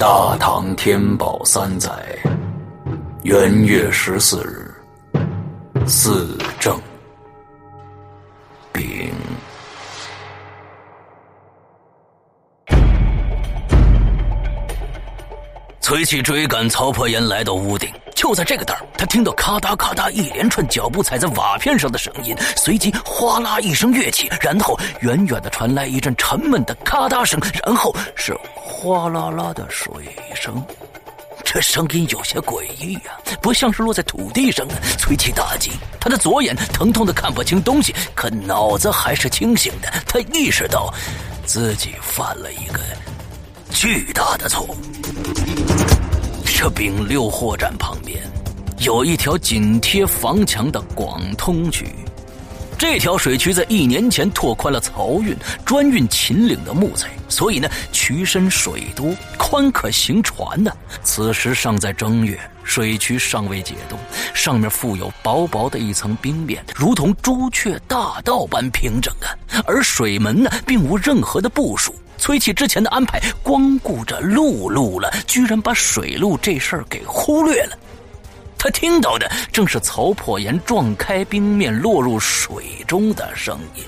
大唐天宝三载元月十四日，四正丙。崔琦 追赶曹破岩来到屋顶，就在这个当儿，他听到咔嗒咔嗒一连串脚步踩在瓦片上的声音，随即哗啦一声跃起，然后远远的传来一阵沉闷的咔嗒声，然后是哗啦啦的水声。这声音有些诡异呀，不像是落在土地上的。崔琦大惊，他的左眼疼痛的看不清东西，可脑子还是清醒的。他意识到自己犯了一个巨大的错误。这丙六货站旁边有一条紧贴房墙的广通渠，这条水渠在一年前拓宽了漕运专运秦岭的木材，所以呢渠深水多，宽可行船呢。此时尚在正月，水渠尚未解冻，上面附有薄薄的一层冰面，如同朱雀大道般平整啊。而水门呢，并无任何的部署。崔琦之前的安排光顾着陆路了，居然把水路这事儿给忽略了。他听到的正是曹破岩撞开冰面落入水中的声音。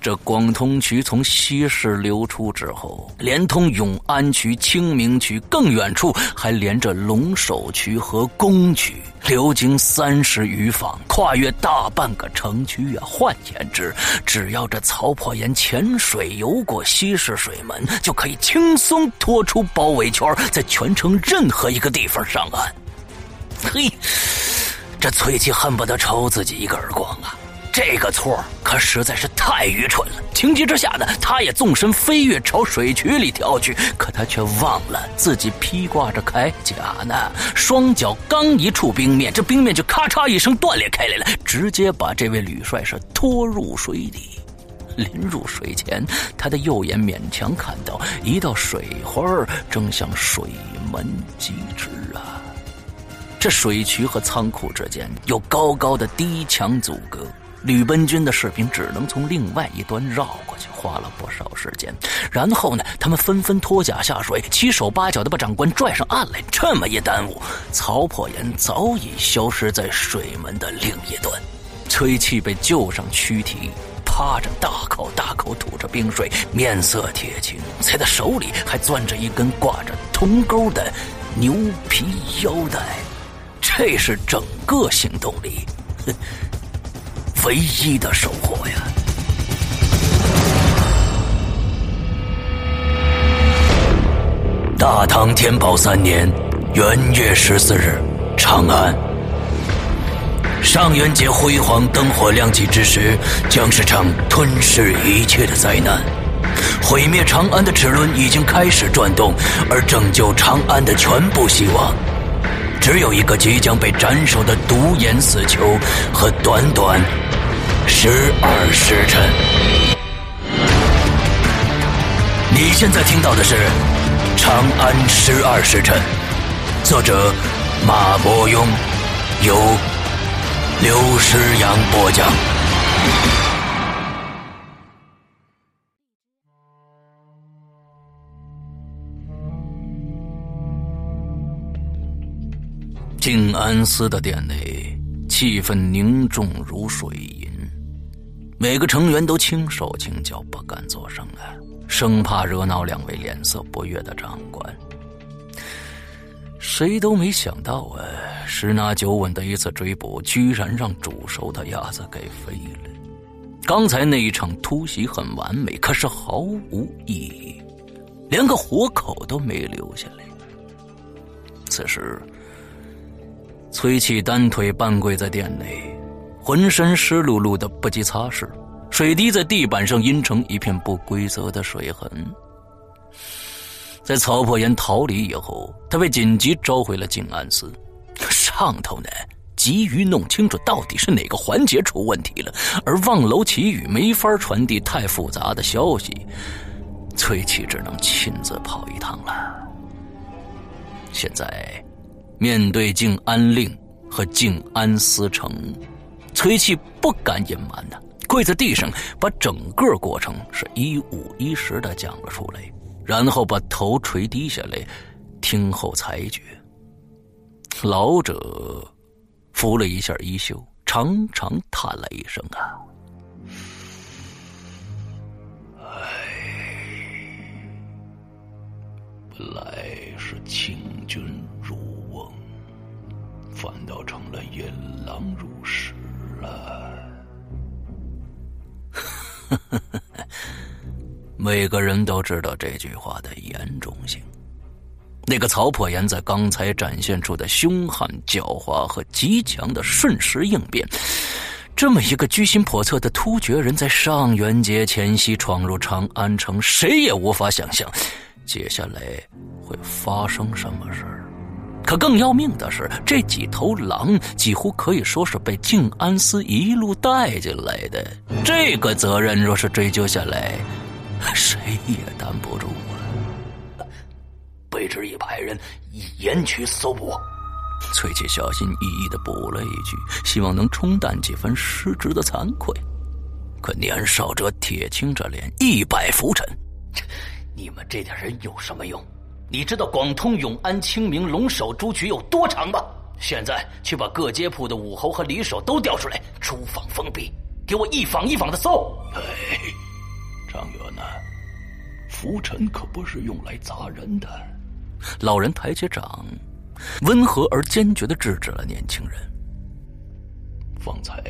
这广通渠从西市流出之后，连通永安渠、清明渠，更远处还连着龙首渠和宫渠，流经三十余坊，跨越大半个城区啊！换言之，只要这曹破岩潜水游过西市水门，就可以轻松脱出包围圈，在全城任何一个地方上岸。嘿，这崔琦恨不得抽自己一个耳光啊！这个错可实在是太愚蠢了。情急之下呢，他也纵身飞跃朝水渠里跳去，可他却忘了自己披挂着铠甲呢。双脚刚一触冰面，这冰面就咔嚓一声断裂开来了，直接把这位吕帅是拖入水底。临入水前，他的右眼勉强看到一道水花正向水门疾之啊。这水渠和仓库之间有高高的堤墙阻隔。吕奔军的士兵只能从另外一端绕过去，花了不少时间。然后呢，他们纷纷脱甲下水，七手八脚的把长官拽上岸来。这么一耽误，曹破岩早已消失在水门的另一端。崔琦被救上躯体，趴着大口大口吐着冰水，面色铁青，在他手里还攥着一根挂着铜钩的牛皮腰带。这是整个行动里。唯一的收获呀！大唐天宝三年元月十四日，长安。上元节辉煌灯火亮起之时，将是场吞噬一切的灾难。毁灭长安的齿轮已经开始转动，而拯救长安的全部希望。只有一个即将被斩首的独眼死囚和短短十二时辰。你现在听到的是《长安十二时辰》，作者马伯庸，由刘诗阳播讲。静安寺的殿内，气氛凝重如水，每个成员都轻手轻脚，不敢作声啊，生怕惹恼两位脸色不悦的长官。谁都没想到啊，十拿九稳的一次追捕，居然让煮熟的鸭子给飞了。刚才那一场突袭很完美，可是毫无意义，连个活口都没留下来。此时。崔琦单腿半跪在店内，浑身湿漉漉的，不及擦拭，水滴在地板上阴成一片不规则的水痕。在曹破岩逃离以后，他被紧急召回了静安寺，上头呢急于弄清楚到底是哪个环节出问题了，而望楼祈雨没法传递太复杂的消息，崔琦只能亲自跑一趟了。现在。面对静安令和静安司城，崔气不敢隐瞒呐，跪在地上把整个过程是一五一十的讲了出来，然后把头垂低下来，听候裁决。老者扶了一下衣袖，长长叹了一声：“啊，唉，本来是请君入瓮，反倒成了引狼入室了。”每个人都知道这句话的严重性。那个曹破岩在刚才展现出的凶悍、狡猾和极强的瞬时应变，这么一个居心叵测的突厥人，在上元节前夕闯入长安城，谁也无法想象接下来会发生什么事儿。可更要命的是，这几头狼几乎可以说是被静安司一路带进来的，这个责任若是追究下来，谁也担不住啊。卑职已派人严去搜捕。崔琦小心翼翼的补了一句，希望能冲淡几分失职的惭愧。可年少者铁青着脸，一摆拂尘：“你们这点人有什么用？你知道广通、永安、清明、龙首、朱曲有多长吗？现在去把各街铺的武侯和李守都调出来，出访封闭，给我一访一访的搜。”哎，张元呐，拂尘可不是用来砸人的。老人抬起掌，温和而坚决的制止了年轻人。方才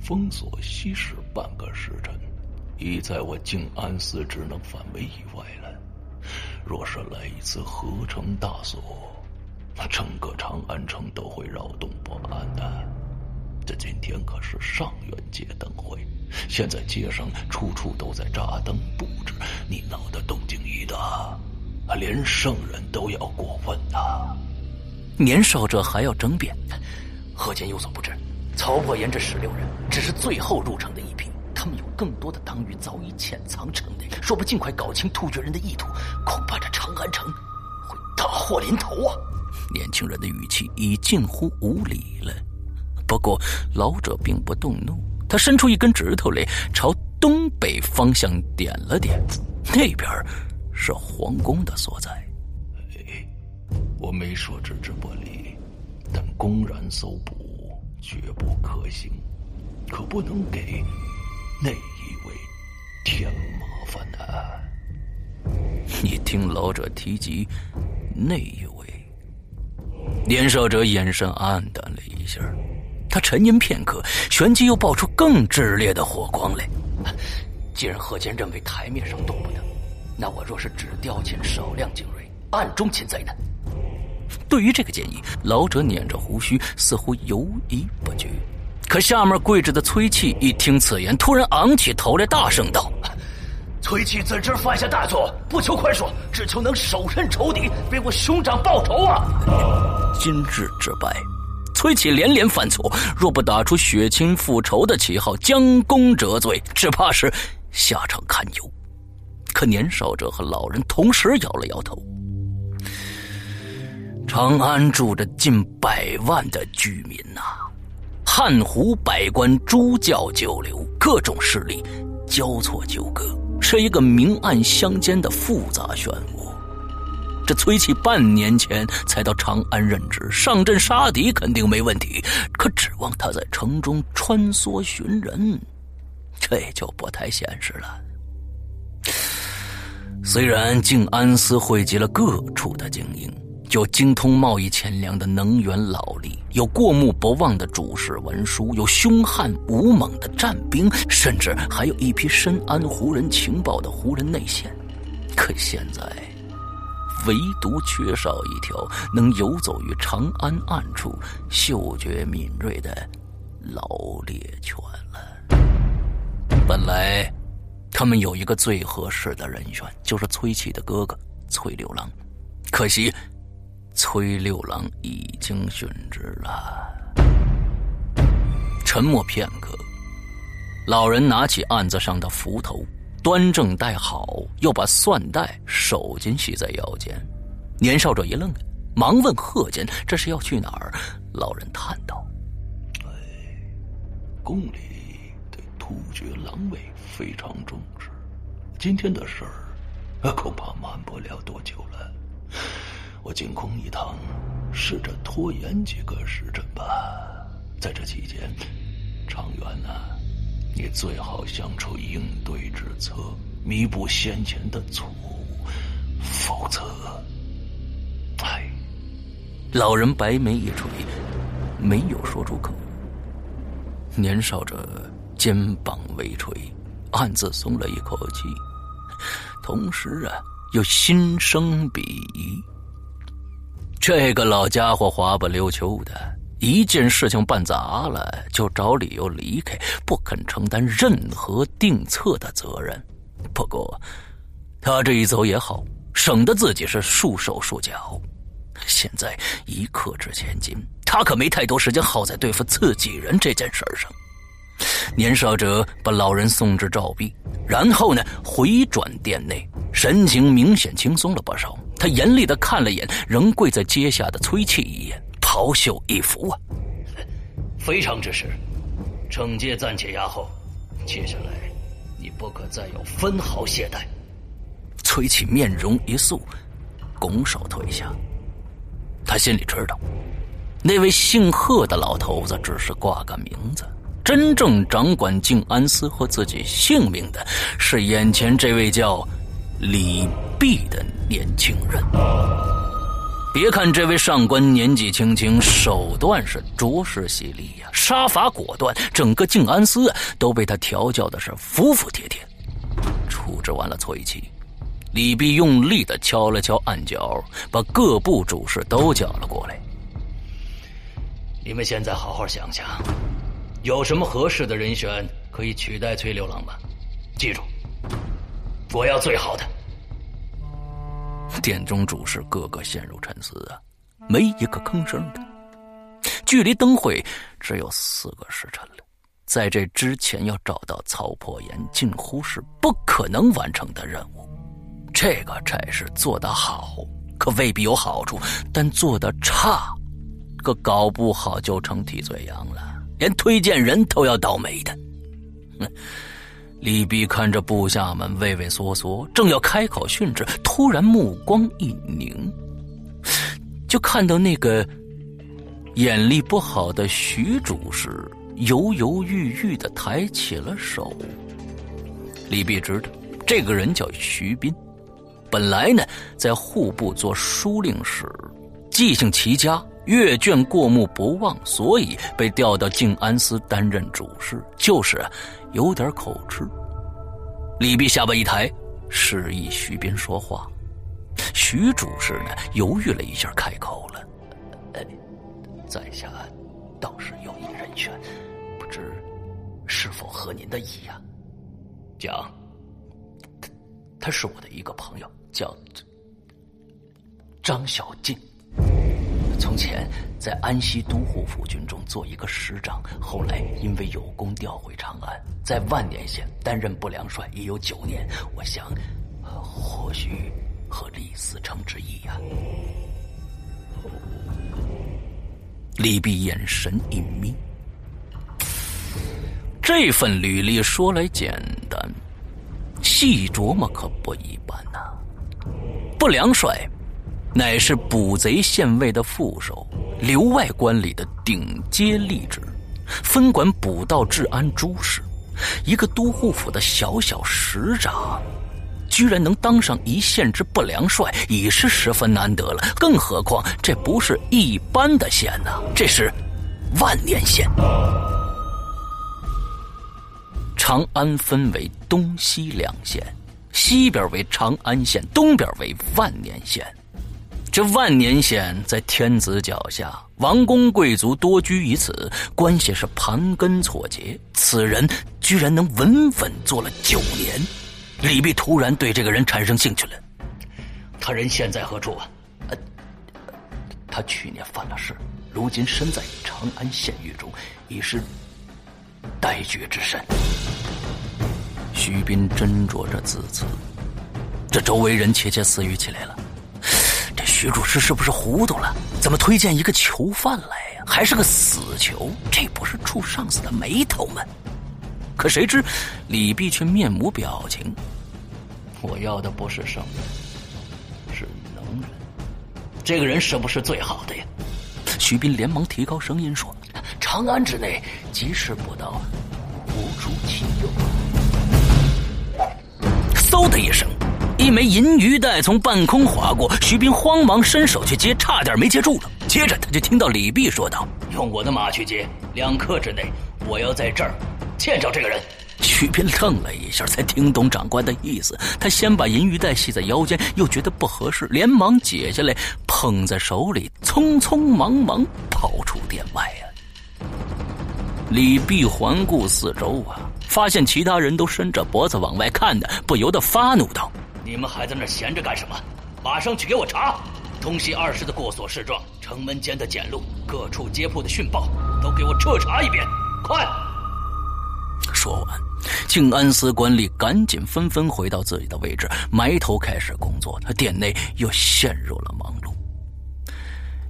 封锁西市半个时辰，已在我静安寺职能范围以外了。若是来一次合城大锁，那整个长安城都会扰动不安的。这今天可是上元节灯会，现在街上处处都在扎灯布置，你闹得动静一大。连圣人都要过问呐！年少者还要争辩，何坚有所不知，曹破岩这十六人只是最后入城的一批，他们有更多的党羽早已潜藏城内。若不尽快搞清突厥人的意图，恐怕这长安城会大祸临头啊！年轻人的语气已近乎无礼了。不过老者并不动怒，他伸出一根指头来，朝东北方向点了点，那边。是皇宫的所在。哎，我没说置之不理，但公然搜捕绝不可行，可不能给那一位添麻烦的！你听老者提及那一位，年少者眼神暗淡了一下，他沉吟片刻，旋即又爆出更炽烈的火光来。既然贺坚认为台面上动不得。那我若是只调遣少量精锐，暗中擒贼呢？对于这个建议，老者捻着胡须，似乎犹疑不决。可下面跪着的崔器一听此言，突然昂起头来，大声道：“崔器自知犯下大错，不求宽恕，只求能手刃仇敌，为我兄长报仇啊！”今日之败，崔启连连犯错，若不打出血亲复仇的旗号，将功折罪，只怕是下场堪忧。可年少者和老人同时摇了摇头。长安住着近百万的居民呐，汉胡百官、诸教九流，各种势力交错纠葛，是一个明暗相间的复杂漩涡。这崔启半年前才到长安任职，上阵杀敌肯定没问题，可指望他在城中穿梭寻人，这就不太现实了。虽然静安司汇集了各处的精英，有精通贸易钱粮的能源劳力，有过目不忘的主事文书，有凶悍武猛的战兵，甚至还有一批深谙胡人情报的胡人内线，可现在，唯独缺少一条能游走于长安暗处、嗅觉敏锐的老猎犬了。本来。他们有一个最合适的人选，就是崔启的哥哥崔六郎。可惜，崔六郎已经殉职了。沉默片刻，老人拿起案子上的符头，端正戴好，又把蒜袋手巾系在腰间。年少者一愣，忙问贺坚：“这是要去哪儿？”老人叹道：“哎，宫里对突厥狼卫。”非常重视，今天的事儿恐怕瞒不了。进宫一趟，试着拖延几个时辰吧。在这期间，长远呢，你最好想出应对之策，弥补先前的错误，否则，哎。老人白眉一垂，没有说出口。年少者肩膀微垂，暗自松了一口气，同时啊，又心生鄙夷。这个老家伙滑不溜秋的，一件事情办砸了就找理由离开，不肯承担任何定策的责任。不过，他这一走也好，省得自己是束手束脚。现在一刻值千金，他可没太多时间耗在对付自己人这件事上。年少者把老人送至照壁，然后呢回转殿内，神情明显轻松了不少。他严厉的看了眼仍跪在阶下的崔器一眼，袍袖一拂啊，非常之事，惩戒暂且压后，接下来你不可再有分毫懈怠。崔器面容一肃，拱手退下。他心里知道，那位姓贺的老头子只是挂个名字，真正掌管静安司和自己性命的是眼前这位叫李泌的年轻人。别看这位上官年纪轻轻，手段是着实犀利呀，杀伐果断，整个静安司都被他调教的是服服帖帖。处置完了崔琦。李泌用力的敲了敲案角，把各部主事都叫了过来。你们现在好好想想，有什么合适的人选可以取代崔六郎吗？记住，我要最好的。殿中主事个个陷入沉思啊，没一个吭声的。距离灯会只有四个时辰了，在这之前要找到曹破岩，近乎是不可能完成的任务。这个差事做得好，可未必有好处；但做得差，可搞不好就成替罪羊了，连推荐人都要倒霉的。李泌看着部下们畏畏缩缩，正要开口训斥，突然目光一凝，就看到那个眼力不好的徐主事犹犹豫豫的抬起了手。李泌知道，这个人叫徐斌。本来呢，在户部做书令时，记性奇佳，阅卷过目不忘，所以被调到静安司担任主事，就是有点口吃。李泌下巴一抬，示意徐斌说话。徐主事呢，犹豫了一下，开口了：“在下倒是有一人选，不知是否合您的意啊？”讲。他他是我的一个朋友。叫张小静，从前在安西都护府军中做一个师长，后来因为有功调回长安，在万年县担任不良帅，已有九年。我想，或许和李思成之意呀。李泌眼神一眯，这份履历说来简单，细琢磨可不一般呐。不良帅，乃是捕贼县尉的副手，留外官里的顶阶吏职，分管捕盗治安诸事。一个都护府的小小使长，居然能当上一县之不良帅，已是十分难得了。更何况这不是一般的县呐，这是万年县。长安分为东西两县。西边为长安县，东边为万年县。这万年县在天子脚下，王公贵族多居于此，关系是盘根错节。此人居然能稳稳做了九年，李泌突然对这个人产生兴趣了。他人现在何处啊？他去年犯了事，如今身在长安县狱中，已是待决之身。徐斌斟酌着字词，这周围人窃窃私语起来了。徐主事是不是糊涂了？怎么推荐一个囚犯来呀？还是个死囚？这不是触上司的眉头吗？可谁知李泌却面无表情。我要的不是圣人，是能人。这个人是不是最好的呀？徐斌连忙提高声音说：“长安之内，即使不到，无出其右。”嗖的一声，一枚银鱼袋从半空划过，徐斌慌忙伸手去接，差点没接住了。接着他就听到李泌说道：“用我的马去接，两刻之内，我要在这儿见着这个人。”徐斌愣了一下，才听懂长官的意思。他先把银鱼袋系在腰间，又觉得不合适，连忙解下来，捧在手里，匆匆忙忙跑出店外啊！李泌环顾四周啊。发现其他人都伸着脖子往外看的，不由得发怒道：“你们还在那闲着干什么？马上去给我查！东西二室的过所示状、城门间的检录、各处街铺的讯报，都给我彻查一遍！快！”说完，静安司官吏赶紧纷纷回到自己的位置，埋头开始工作。他店内又陷入了忙碌。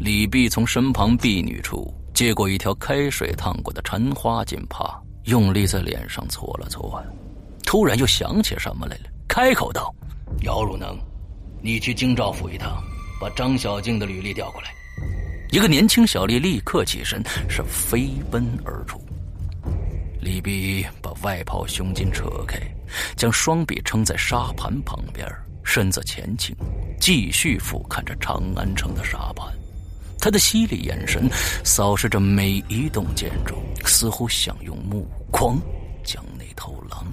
李泌从身旁婢女处接过一条开水烫过的缠花锦帕。用力在脸上搓了搓，突然又想起什么来了，开口道：“姚汝能，你去京兆府一趟，把张小静的履历调过来。”一个年轻小吏立刻起身，是飞奔而出。李泌把外袍胸襟扯开，将双臂撑在沙盘旁边，身子前倾，继续俯瞰着长安城的沙盘。他的犀利眼神扫视着每一栋建筑，似乎想用目光将那头狼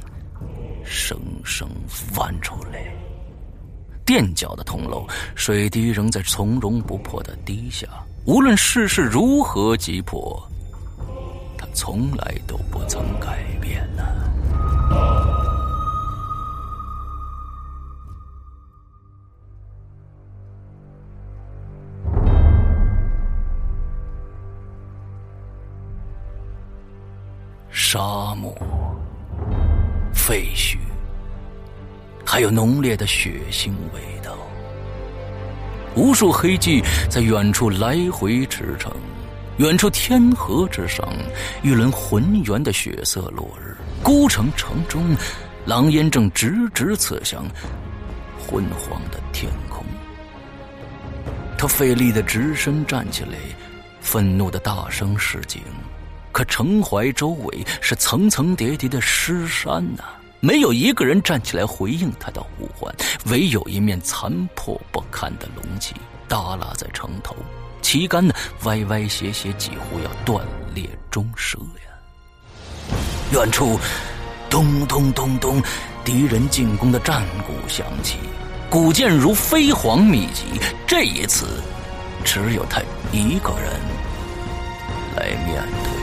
生生翻出来。垫脚的铜楼，水滴仍在从容不迫的滴下。无论世事如何急迫，他从来都不曾改变呢。沙漠、废墟，还有浓烈的血腥味道。无数黑骑在远处来回驰骋，远处天河之上，一轮浑圆的血色落日。孤城城中，狼烟正直直刺向昏黄的天空。他费力的直身站起来，愤怒的大声示警。可城怀周围是层层叠叠的尸山呐，没有一个人站起来回应他的呼唤，唯有一面残破不堪的龙旗耷拉在城头，旗杆呢歪歪斜斜，几乎要断裂中折呀。远处，咚咚咚咚，敌人进攻的战鼓响起，鼓箭如飞蝗密集。这一次，只有他一个人来面对。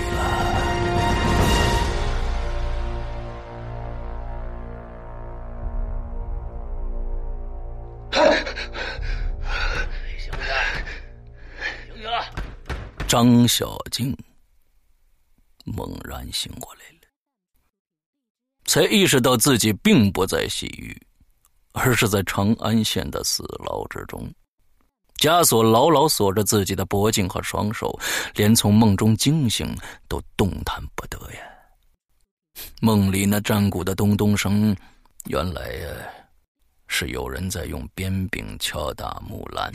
张小静猛然醒过来了，才意识到自己并不在西域，而是在长安县的死牢之中，枷锁牢牢锁着自己的脖颈和双手，连从梦中惊醒都动弹不得呀。梦里那战鼓的咚咚声，原来呀，是有人在用鞭柄敲打木兰。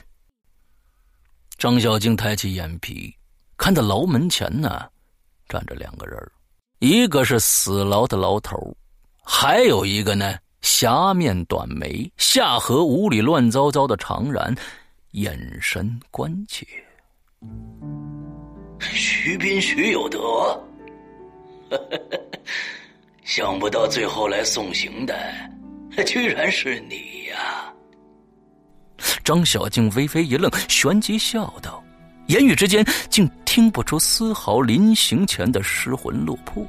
张小静抬起眼皮。看到牢门前呢，站着两个人一个是死牢的牢头，还有一个呢，狭面短眉、下颌无理乱糟糟的长然，眼神关切。徐斌、徐有德，想不到最后来送行的，居然是你呀！张小静微微一愣，旋即笑道。言语之间，竟听不出丝毫临行前的失魂落魄。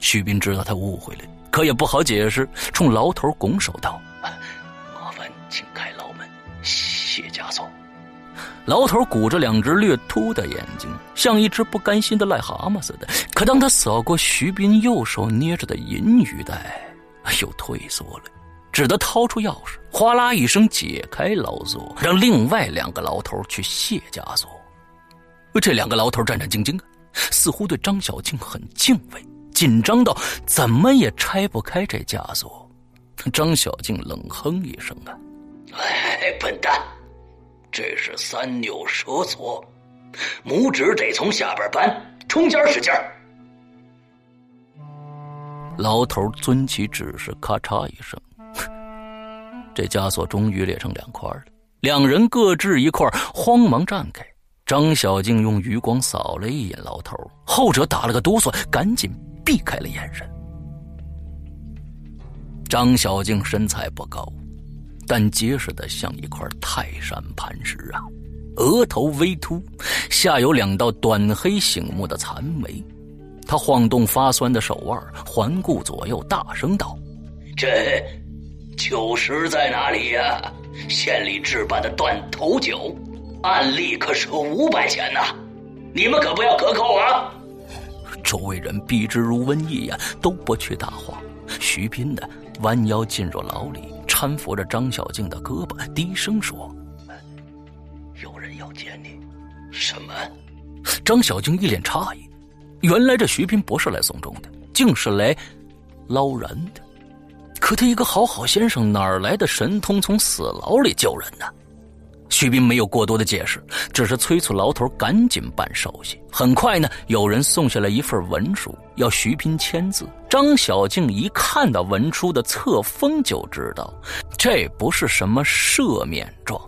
徐斌知道他误会了，可也不好解释，冲牢头拱手道：“麻烦请开牢门，谢枷锁。”牢头鼓着两只略凸的眼睛，像一只不甘心的癞蛤蟆似的。可当他扫过徐斌右手捏着的银鱼袋，又退缩了。只得掏出钥匙，哗啦一声解开牢锁，让另外两个牢头去卸枷锁。这两个牢头战战兢兢的，似乎对张小静很敬畏，紧张到怎么也拆不开这枷锁。张小静冷哼一声啊：“哎，笨蛋，这是三扭蛇锁，拇指得从下边扳，中间使劲儿。”老头遵其指示，咔嚓一声，这枷锁终于裂成两块了。两人各掷一块，慌忙站开。张小静用余光扫了一眼老头，后者打了个哆嗦，赶紧避开了眼神。张小静身材不高，但结实的像一块泰山磐石啊！额头微凸，下有两道短黑醒目的残眉。他晃动发酸的手腕，环顾左右，大声道：“这酒食在哪里呀？县里置办的断头酒，案例可是五百钱呐，你们可不要克扣啊！”周围人避之如瘟疫呀，都不去搭话。徐斌呢，弯腰进入牢里，搀扶着张小静的胳膊，低声说：“有人要见你。”什么？张小静一脸诧异。原来这徐斌不是来送终的，竟是来捞人的。可他一个好好先生，哪儿来的神通从死牢里救人呢？徐斌没有过多的解释，只是催促牢头赶紧办手续。很快呢，有人送下来一份文书，要徐斌签字。张小静一看到文书的册封，就知道这不是什么赦免状，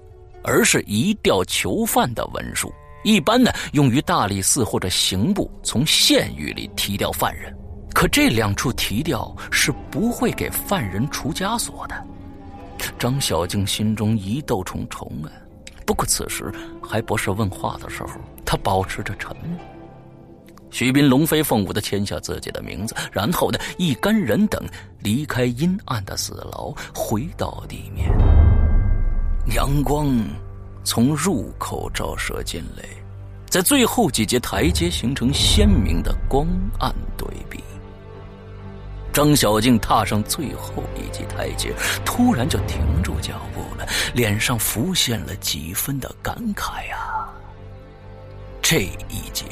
而是移调囚犯的文书。一般呢，用于大理寺或者刑部从县狱里提调犯人，可这两处提调是不会给犯人除枷锁的。张小静心中疑窦重重啊，不过此时还不是问话的时候，他保持着沉默。徐斌龙飞凤舞的签下自己的名字，然后呢，一干人等离开阴暗的死牢，回到地面。阳光。从入口照射进来，在最后几节台阶形成鲜明的光暗对比。张小静踏上最后一级台阶，突然就停住脚步了，脸上浮现了几分的感慨呀。这一节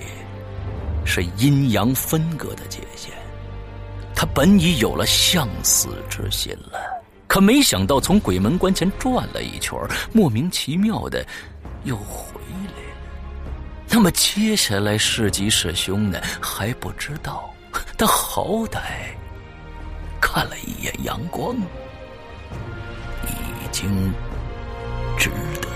是阴阳分割的界限，他本已有了向死之心了。可没想到，从鬼门关前转了一圈，莫名其妙的又回来了。那么接下来是吉是凶呢？还不知道。但好歹看了一眼阳光，已经值得。